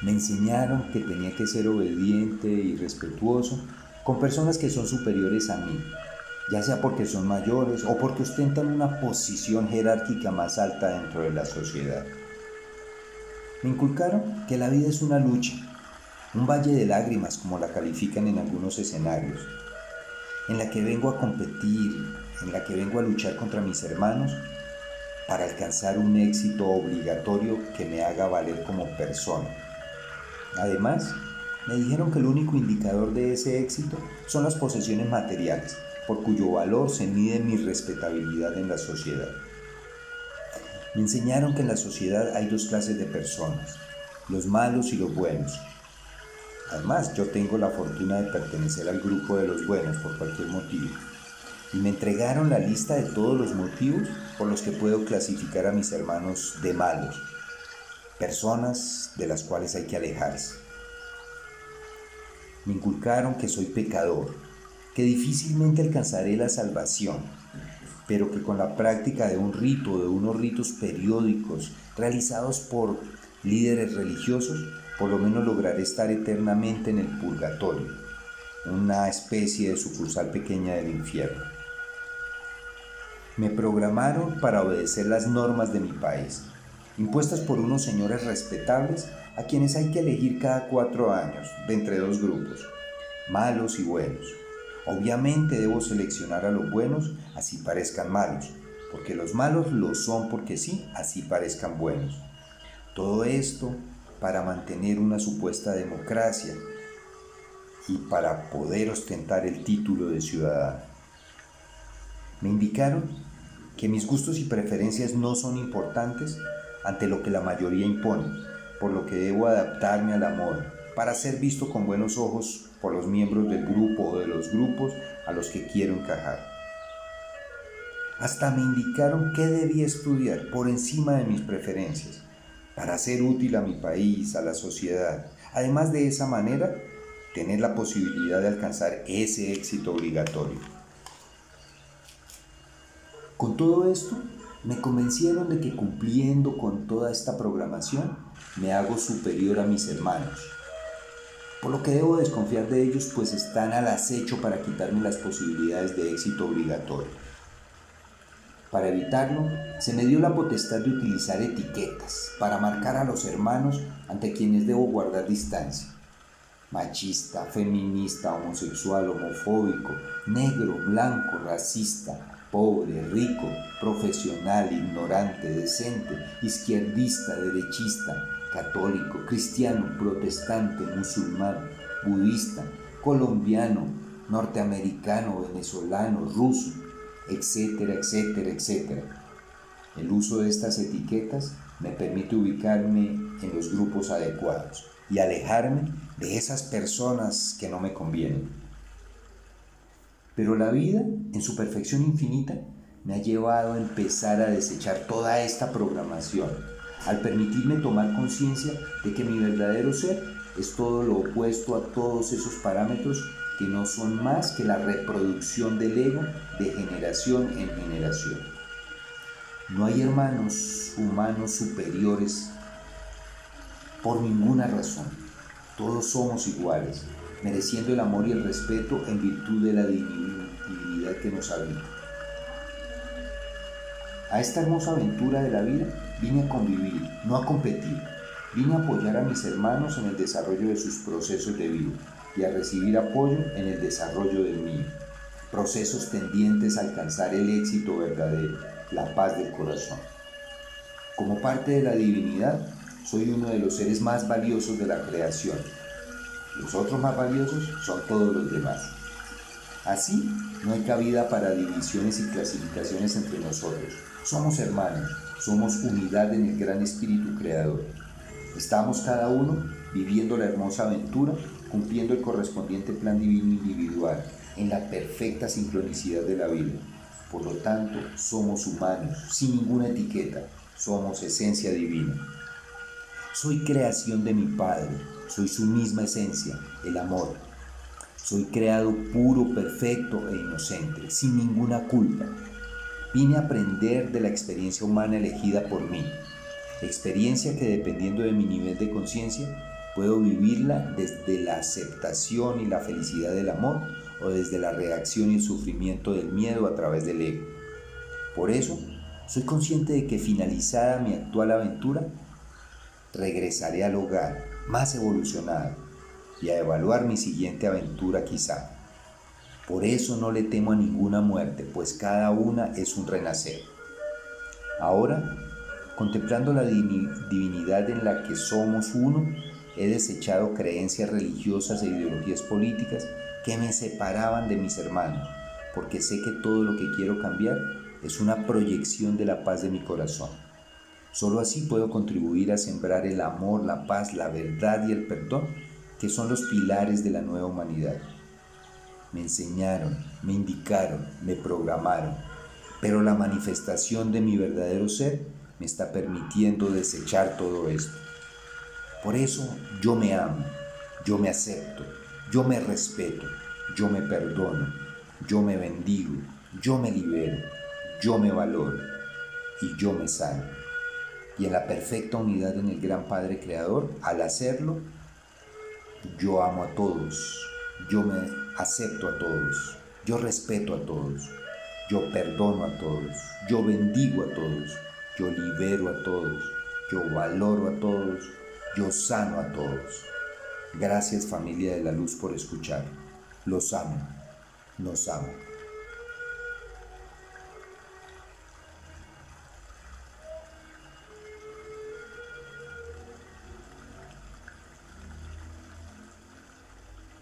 Me enseñaron que tenía que ser obediente y respetuoso con personas que son superiores a mí, ya sea porque son mayores o porque ostentan una posición jerárquica más alta dentro de la sociedad. Me inculcaron que la vida es una lucha, un valle de lágrimas como la califican en algunos escenarios, en la que vengo a competir, en la que vengo a luchar contra mis hermanos para alcanzar un éxito obligatorio que me haga valer como persona. Además, me dijeron que el único indicador de ese éxito son las posesiones materiales, por cuyo valor se mide mi respetabilidad en la sociedad. Me enseñaron que en la sociedad hay dos clases de personas, los malos y los buenos. Además, yo tengo la fortuna de pertenecer al grupo de los buenos por cualquier motivo. Y me entregaron la lista de todos los motivos por los que puedo clasificar a mis hermanos de malos, personas de las cuales hay que alejarse. Me inculcaron que soy pecador, que difícilmente alcanzaré la salvación, pero que con la práctica de un rito, de unos ritos periódicos realizados por líderes religiosos, por lo menos lograré estar eternamente en el purgatorio, una especie de sucursal pequeña del infierno. Me programaron para obedecer las normas de mi país, impuestas por unos señores respetables a quienes hay que elegir cada cuatro años de entre dos grupos, malos y buenos. Obviamente debo seleccionar a los buenos así parezcan malos, porque los malos lo son porque sí, así parezcan buenos. Todo esto para mantener una supuesta democracia y para poder ostentar el título de ciudadano. Me indicaron que mis gustos y preferencias no son importantes ante lo que la mayoría impone, por lo que debo adaptarme a la moda, para ser visto con buenos ojos por los miembros del grupo o de los grupos a los que quiero encajar. Hasta me indicaron qué debía estudiar por encima de mis preferencias, para ser útil a mi país, a la sociedad. Además de esa manera, tener la posibilidad de alcanzar ese éxito obligatorio. Con todo esto, me convencieron de que cumpliendo con toda esta programación me hago superior a mis hermanos. Por lo que debo desconfiar de ellos pues están al acecho para quitarme las posibilidades de éxito obligatorio. Para evitarlo, se me dio la potestad de utilizar etiquetas para marcar a los hermanos ante quienes debo guardar distancia. Machista, feminista, homosexual, homofóbico, negro, blanco, racista, pobre, rico, profesional, ignorante, decente, izquierdista, derechista, católico, cristiano, protestante, musulmán, budista, colombiano, norteamericano, venezolano, ruso, etcétera, etcétera, etcétera. El uso de estas etiquetas me permite ubicarme en los grupos adecuados y alejarme de esas personas que no me convienen. Pero la vida, en su perfección infinita, me ha llevado a empezar a desechar toda esta programación, al permitirme tomar conciencia de que mi verdadero ser es todo lo opuesto a todos esos parámetros que no son más que la reproducción del ego de generación en generación. No hay hermanos humanos superiores por ninguna razón. Todos somos iguales mereciendo el amor y el respeto en virtud de la divinidad que nos habita. A esta hermosa aventura de la vida vine a convivir, no a competir. Vine a apoyar a mis hermanos en el desarrollo de sus procesos de vida y a recibir apoyo en el desarrollo del mío. Procesos tendientes a alcanzar el éxito verdadero, la paz del corazón. Como parte de la divinidad, soy uno de los seres más valiosos de la creación los otros más valiosos son todos los demás. Así, no hay cabida para divisiones y clasificaciones entre nosotros. Somos hermanos, somos unidad en el gran espíritu creador. Estamos cada uno viviendo la hermosa aventura, cumpliendo el correspondiente plan divino individual, en la perfecta sincronicidad de la vida. Por lo tanto, somos humanos, sin ninguna etiqueta, somos esencia divina. Soy creación de mi Padre, soy su misma esencia, el amor. Soy creado puro, perfecto e inocente, sin ninguna culpa. Vine a aprender de la experiencia humana elegida por mí, experiencia que dependiendo de mi nivel de conciencia Puedo vivirla desde la aceptación y la felicidad del amor o desde la reacción y el sufrimiento del miedo a través del ego. Por eso, soy consciente de que finalizada mi actual aventura, regresaré al hogar más evolucionado y a evaluar mi siguiente aventura quizá. Por eso no le temo a ninguna muerte, pues cada una es un renacer. Ahora, contemplando la divinidad en la que somos uno, he desechado creencias religiosas e ideologías políticas que me separaban de mis hermanos, porque sé que todo lo que quiero cambiar es una proyección de la paz de mi corazón. Solo así puedo contribuir a sembrar el amor, la paz, la verdad y el perdón, que son los pilares de la nueva humanidad. Me enseñaron, me indicaron, me programaron, pero la manifestación de mi verdadero ser me está permitiendo desechar todo esto. Por eso yo me amo, yo me acepto, yo me respeto, yo me perdono, yo me bendigo, yo me libero, yo me valoro y yo me sano. Y en la perfecta unidad en el gran Padre Creador, al hacerlo, yo amo a todos, yo me acepto a todos, yo respeto a todos, yo perdono a todos, yo bendigo a todos, yo libero a todos, yo valoro a todos, yo sano a todos. Gracias familia de la luz por escuchar. Los amo, nos amo.